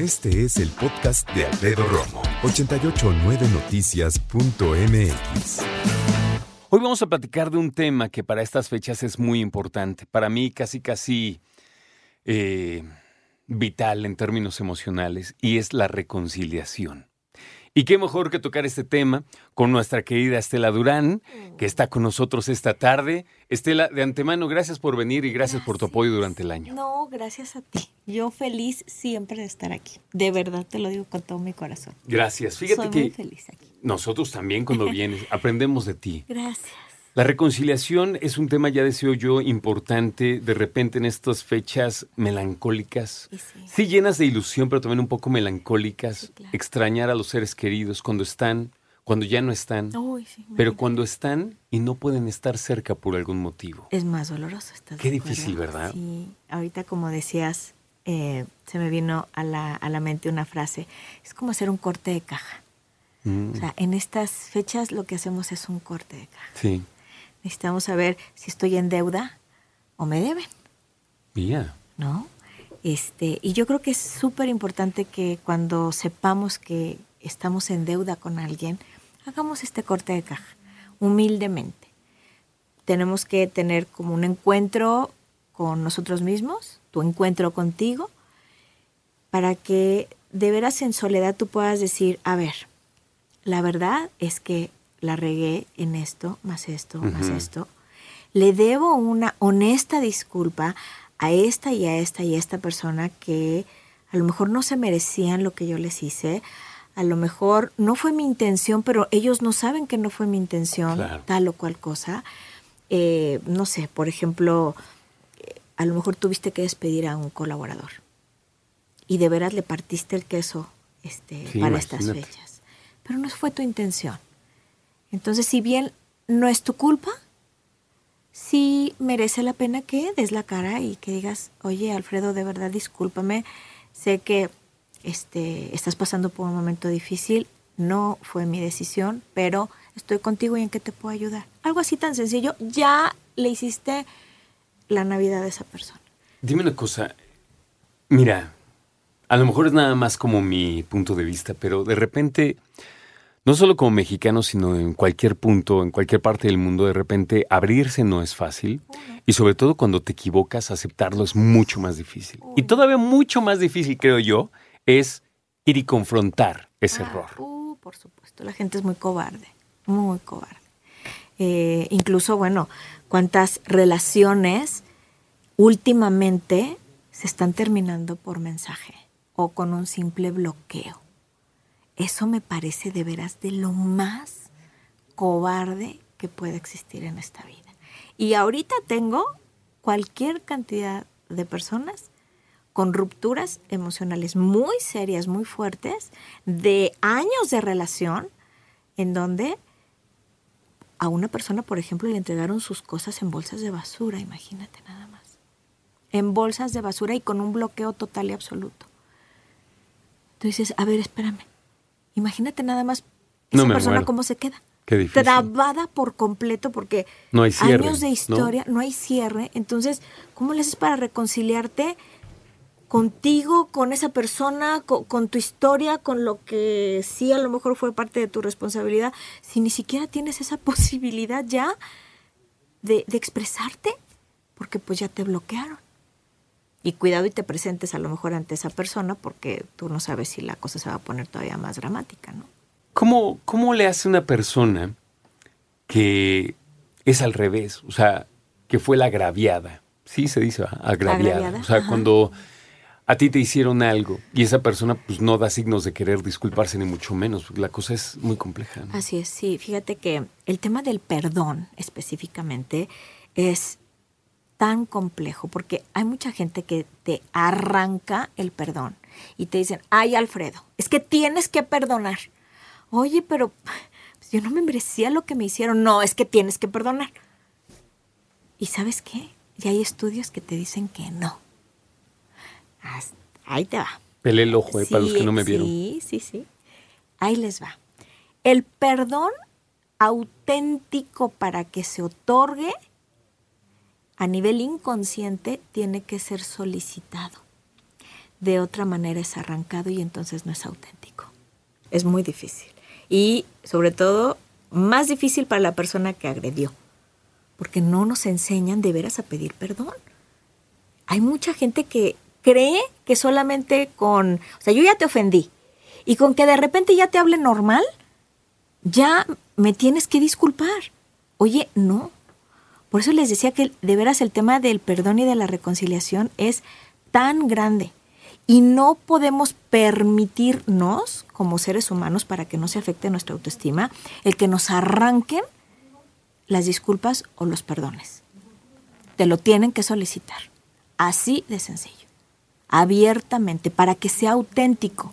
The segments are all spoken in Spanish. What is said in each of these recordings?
Este es el podcast de Alfredo Romo, 889noticias.mx. Hoy vamos a platicar de un tema que para estas fechas es muy importante. Para mí casi casi eh, vital en términos emocionales y es la reconciliación. Y qué mejor que tocar este tema con nuestra querida Estela Durán, que está con nosotros esta tarde. Estela, de antemano, gracias por venir y gracias, por tu apoyo durante el año. No, gracias a ti. Yo feliz siempre de estar aquí. De verdad te lo digo con todo mi corazón. Gracias. Fíjate Soy que muy feliz aquí. nosotros también cuando vienes aprendemos de ti. Gracias. La reconciliación es un tema, ya deseo yo, importante de repente en estas fechas melancólicas. Sí. Sí, llenas de ilusión, pero también un poco melancólicas. Sí, claro. Extrañar a los seres queridos cuando están, cuando ya no están. Uy, Pero cuando están y no pueden estar cerca por algún motivo. Es más doloroso. ¿estás Qué difícil, ¿verdad? Sí. Ahorita, como decías, eh, se me vino a la, a la mente una frase. Es como hacer un corte de caja. Mm, O sea, en estas fechas lo que hacemos es un corte de caja. sí, Necesitamos saber si estoy en deuda o me deben. ya. ¿no? Este, y yo creo que es súper importante que cuando sepamos que estamos en deuda con alguien, hagamos este corte de caja, humildemente. Tenemos que tener como un encuentro con nosotros mismos, tu encuentro contigo, para que de veras en soledad tú puedas decir, a ver, la verdad es que la regué en esto, más esto, más esto. Le debo una honesta disculpa a esta y a esta y a esta persona que a lo mejor no se merecían lo que yo les hice. A lo mejor no fue mi intención, pero ellos no saben que no fue mi intención, Claro. tal o cual cosa. Eh, no sé, por ejemplo, eh, a lo mejor tuviste que despedir a un colaborador y de veras le partiste el queso este, Sí, para estas fechas. Pero no fue tu intención. Entonces, si bien no es tu culpa, sí merece la pena que des la cara y que digas, oye, Alfredo, de verdad, discúlpame, sé que este, estás pasando por un momento difícil, no fue mi decisión, pero estoy contigo y en qué te puedo ayudar. Algo así tan sencillo, ya le hiciste la Navidad a esa persona. Dime una cosa. Mira, a lo mejor es nada más como mi punto de vista, pero de repente, no solo como mexicano, sino en cualquier punto, en cualquier parte del mundo, de repente abrirse no es fácil. Y sobre todo cuando te equivocas, aceptarlo es mucho más difícil. Y todavía mucho más difícil, creo yo, es ir y confrontar ese error. Uh, por supuesto, la gente es muy cobarde, muy cobarde. Eh, incluso, bueno, cuántas relaciones últimamente se están terminando por mensaje o con un simple bloqueo. Eso me parece de veras de lo más cobarde que puede existir en esta vida. Y ahorita tengo cualquier cantidad de personas con rupturas emocionales muy serias, muy fuertes, de años de relación, en donde a una persona, por ejemplo, le entregaron sus cosas en bolsas de basura, imagínate nada más. En bolsas de basura y con un bloqueo total y absoluto. Entonces, a ver, espérame. Imagínate nada más No esa me persona muero. cómo se queda. Qué difícil. Trabada por completo porque No hay cierre, años de historia, ¿no? hay cierre. Entonces, ¿cómo le haces para reconciliarte contigo, con esa persona, co- con, tu historia, con lo que sí a lo mejor fue parte de tu responsabilidad, si ni siquiera tienes esa posibilidad ya de, de expresarte? Porque pues ya te bloquearon. Y cuidado y te presentes a lo mejor ante esa persona porque tú no sabes si la cosa se va a poner todavía más dramática, ¿no? ¿Cómo, ¿Cómo le hace una persona que es al revés? O sea, que fue la agraviada. Sí, se dice agraviada. Agraviada, O sea, ajá. cuando a ti te hicieron algo y esa persona pues no da signos de querer disculparse ni mucho menos. porque La cosa es muy compleja. ¿no? Así es, sí. Fíjate que el tema del perdón específicamente es tan complejo porque hay mucha gente que te arranca el perdón y te dicen, ay Alfredo, es que tienes que perdonar. Oye, pero pues, yo no me merecía lo que me hicieron. No, es que tienes que perdonar. ¿Y sabes qué? Ya hay estudios que te dicen que no. Ahí te va. Pelé el ojo, eh, para los que no me vieron. Sí, sí, sí. Ahí les va. El perdón auténtico para que se otorgue a nivel inconsciente tiene que ser solicitado. de otra manera es arrancado y entonces no es auténtico. Es muy difícil. Y sobre todo, más difícil para la persona que agredió, porque no nos enseñan de veras a pedir perdón. Hay mucha gente que cree que solamente con, o sea, yo ya te ofendí, y con que de repente ya te hable normal, ya me tienes que disculpar. Oye, no. Por eso les decía que de veras el tema del perdón y de la reconciliación es tan grande. Y no podemos permitirnos, como seres humanos, para que no se afecte nuestra autoestima, el que nos arranquen las disculpas o los perdones. Te lo tienen que solicitar. Así de sencillo. Abiertamente, para que sea auténtico.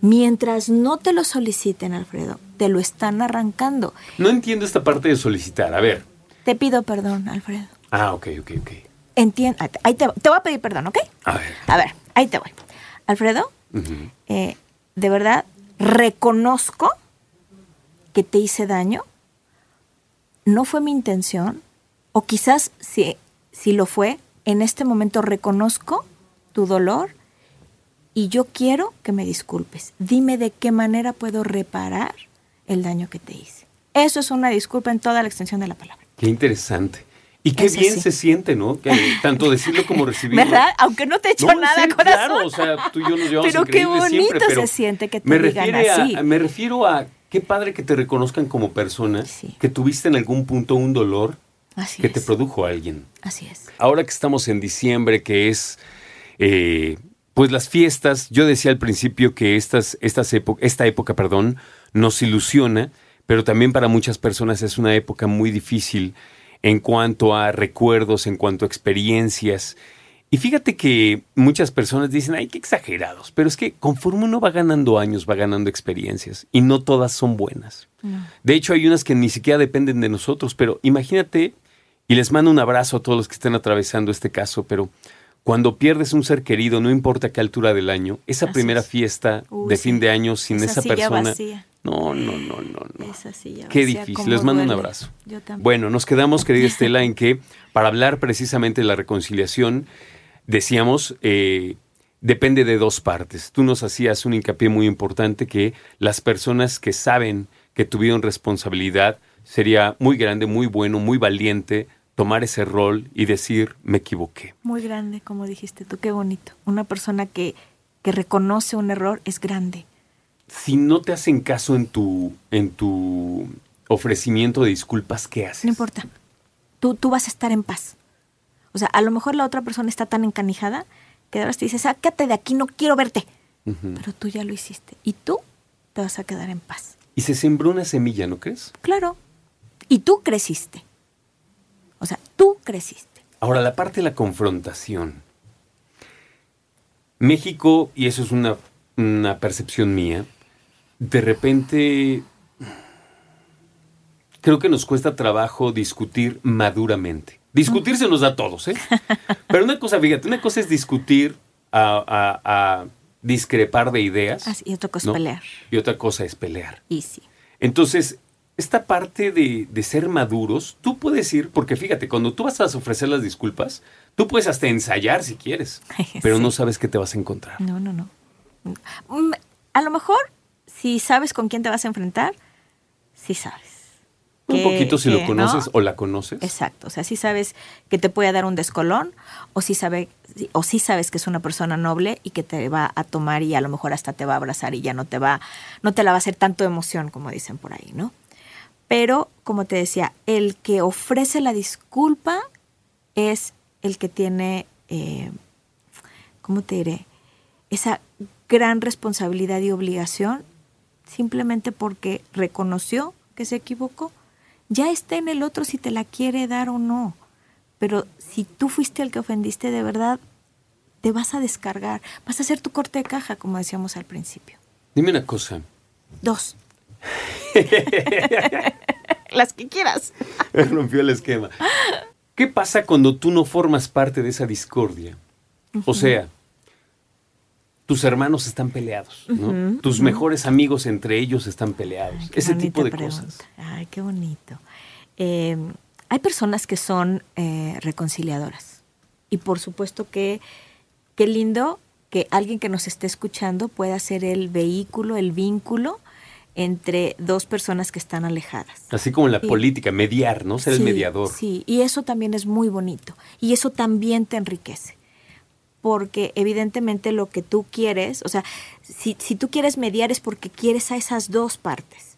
Mientras no te lo soliciten, Alfredo, te lo están arrancando. No entiendo esta parte de solicitar. A ver. Te pido perdón, Alfredo. Ah, ok, ok, ok. Entiendo. Ahí te, te voy a pedir perdón, ¿ok? A ver. A ver, ahí te voy. Alfredo, eh, de verdad reconozco que te hice daño. No fue mi intención. O quizás si, si lo fue, en este momento reconozco tu dolor y yo quiero que me disculpes. Dime de qué manera puedo reparar el daño que te hice. Eso es una disculpa en toda la extensión de la palabra. Qué interesante. Y qué Eso bien sí. se siente, ¿no? Que tanto decirlo como recibirlo. ¿Verdad? Aunque no te he hecho No, nada, sí, corazón. Claro, o sea, tú y yo nos llevamos Pero qué bonito siempre, pero se siente que te me digan refiere a- así. me refiero a qué padre que te reconozcan como persona, Sí. que tuviste en algún punto un dolor Así que es. te produjo a alguien. Así es. Ahora que estamos en diciembre, que es eh, pues las fiestas, yo decía al principio que estas, estas esta época perdón, nos ilusiona, pero también para muchas personas es una época muy difícil en cuanto a recuerdos, en cuanto a experiencias. Y fíjate que muchas personas dicen, ay, qué exagerados, pero es que conforme uno va ganando años, va ganando experiencias y no todas son buenas. No. De hecho, hay unas que ni siquiera dependen de nosotros, pero imagínate, y les mando un abrazo a todos los que estén atravesando este caso, pero cuando pierdes un ser querido, no importa qué altura del año, esa Así primera es. fiesta Uy, de sí. fin de año sin Esa persona. vacía. No, no, no, no, no. Esa silla Qué vacía, difícil. Les mando un abrazo. Yo también. Bueno, nos quedamos, querida Estela, en que para hablar precisamente de la reconciliación, decíamos, eh, depende de dos partes. Tú nos hacías un hincapié muy importante que las personas que saben que tuvieron responsabilidad, sería muy grande, muy bueno, muy valiente tomar ese rol y decir, me equivoqué. Muy grande, como dijiste tú, qué bonito. Una persona que, que reconoce un error es grande. Si no te hacen caso en tu, en tu ofrecimiento de disculpas, ¿qué haces? No importa. Tú, tú vas a estar en paz. O sea, a lo mejor la otra persona está tan encanijada que de verdad te dice, sácate de aquí, no quiero verte. Pero tú ya lo hiciste. Y tú te vas a quedar en paz. Y se sembró una semilla, ¿no crees? Claro. Y tú creciste. O sea, tú creciste. Ahora, la parte de la confrontación. México, y eso es una, una percepción mía, de repente creo que nos cuesta trabajo discutir maduramente. Discutir se nos da a todos, ¿eh? Pero una cosa, fíjate, una cosa es discutir a, a- a discrepar de ideas. Así, y otra cosa es pelear. Y otra cosa es pelear. Y sí. Entonces, esta parte de, de ser maduros, tú puedes ir, porque fíjate, cuando tú vas a ofrecer las disculpas, tú puedes hasta ensayar si quieres, pero no sabes qué te vas a encontrar. No, no, no. Mm, A lo mejor, si sabes con quién te vas a enfrentar, sí sabes. Un Que- poquito si que, lo conoces ¿no? o la conoces. Exacto, o sea, sí sabes que te puede dar un descolón o sí, sabe, o sí sabes que es una persona noble y que te va a tomar y a lo mejor hasta te va a abrazar y ya no te va, no te la va a hacer tanto emoción como dicen por ahí, ¿no? Pero, como te decía, el que ofrece la disculpa es el que tiene, eh, ¿cómo te diré? Esa gran responsabilidad y obligación simplemente porque reconoció que se equivocó. Ya está en el otro si te la quiere dar o no. Pero si tú fuiste el que ofendiste de verdad, te vas a descargar. Vas a hacer tu corte de caja, como decíamos al principio. Dime una cosa. Dos. Las que quieras. Rompió el esquema. ¿Qué pasa cuando tú no formas parte de esa discordia? O sea, tus hermanos están peleados, ¿no? Tus mejores amigos entre ellos están peleados. Ay, Ese tipo de pregunta. cosas. Ay, qué bonito. Eh, hay personas que son eh, reconciliadoras. Y por supuesto que qué lindo que alguien que nos esté escuchando pueda ser el vehículo, el vínculo entre dos personas que están alejadas. Así como en la política, mediar, ¿no? Ser el mediador. Sí, y eso también es muy bonito. Y eso también te enriquece. Porque evidentemente lo que tú quieres, o sea, si, si tú quieres mediar es porque quieres a esas dos partes,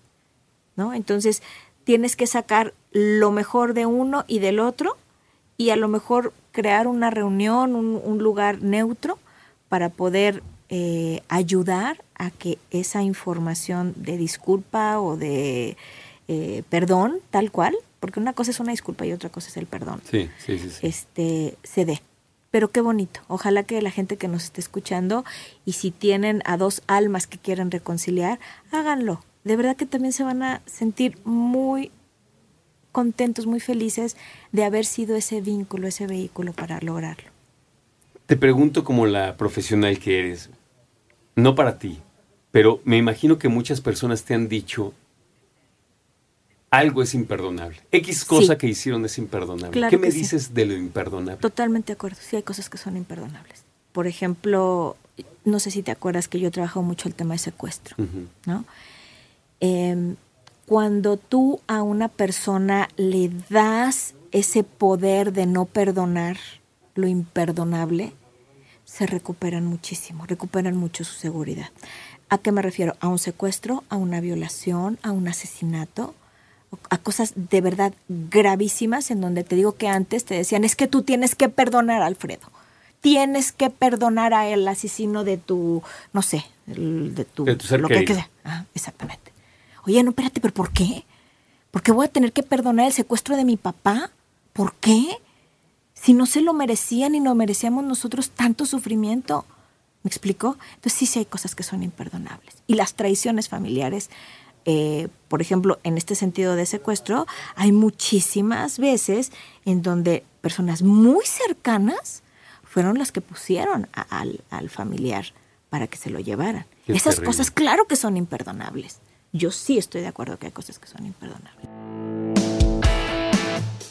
¿no? Entonces tienes que sacar lo mejor de uno y del otro y a lo mejor crear una reunión, un, un lugar neutro para poder eh, ayudar a que esa información de disculpa o de eh, perdón, tal cual, porque una cosa es una disculpa y otra cosa es el perdón, sí, sí, sí, este se dé. Pero qué bonito. Ojalá que la gente que nos esté escuchando y si tienen a dos almas que quieren reconciliar, háganlo. De verdad que también se van a sentir muy contentos, muy felices de haber sido ese vínculo, ese vehículo para lograrlo. Te pregunto como la profesional que eres, no para ti, pero me imagino que muchas personas te han dicho algo es imperdonable. X cosa que hicieron es imperdonable. ¿Qué me dices de lo imperdonable? Totalmente de acuerdo. Sí, hay cosas que son imperdonables. Por ejemplo, no sé si te acuerdas que yo trabajo mucho el tema de secuestro, ¿no? Em, cuando tú a una persona le das ese poder de no perdonar lo imperdonable, se recuperan muchísimo, recuperan mucho su seguridad. ¿A qué me refiero? A un secuestro, a una violación, a un asesinato, a cosas de verdad gravísimas en donde te digo que antes te decían, es que tú tienes que perdonar a Alfredo, tienes que perdonar a el asesino de tu, no sé, de tu, lo que, sea. Ah, exactamente. Oye, no, espérate, pero ¿por qué? ¿Por qué voy a tener que perdonar el secuestro de mi papá? ¿Por qué? Si no se lo merecían y no merecíamos nosotros tanto sufrimiento. ¿Me explico? Entonces sí, sí hay cosas que son imperdonables. Y las traiciones familiares, eh, por ejemplo, en este sentido de secuestro, hay muchísimas veces en donde personas muy cercanas fueron las que pusieron al, familiar para que se lo llevaran. Esas cosas, claro que son imperdonables. Yo sí estoy de acuerdo que hay cosas que son imperdonables.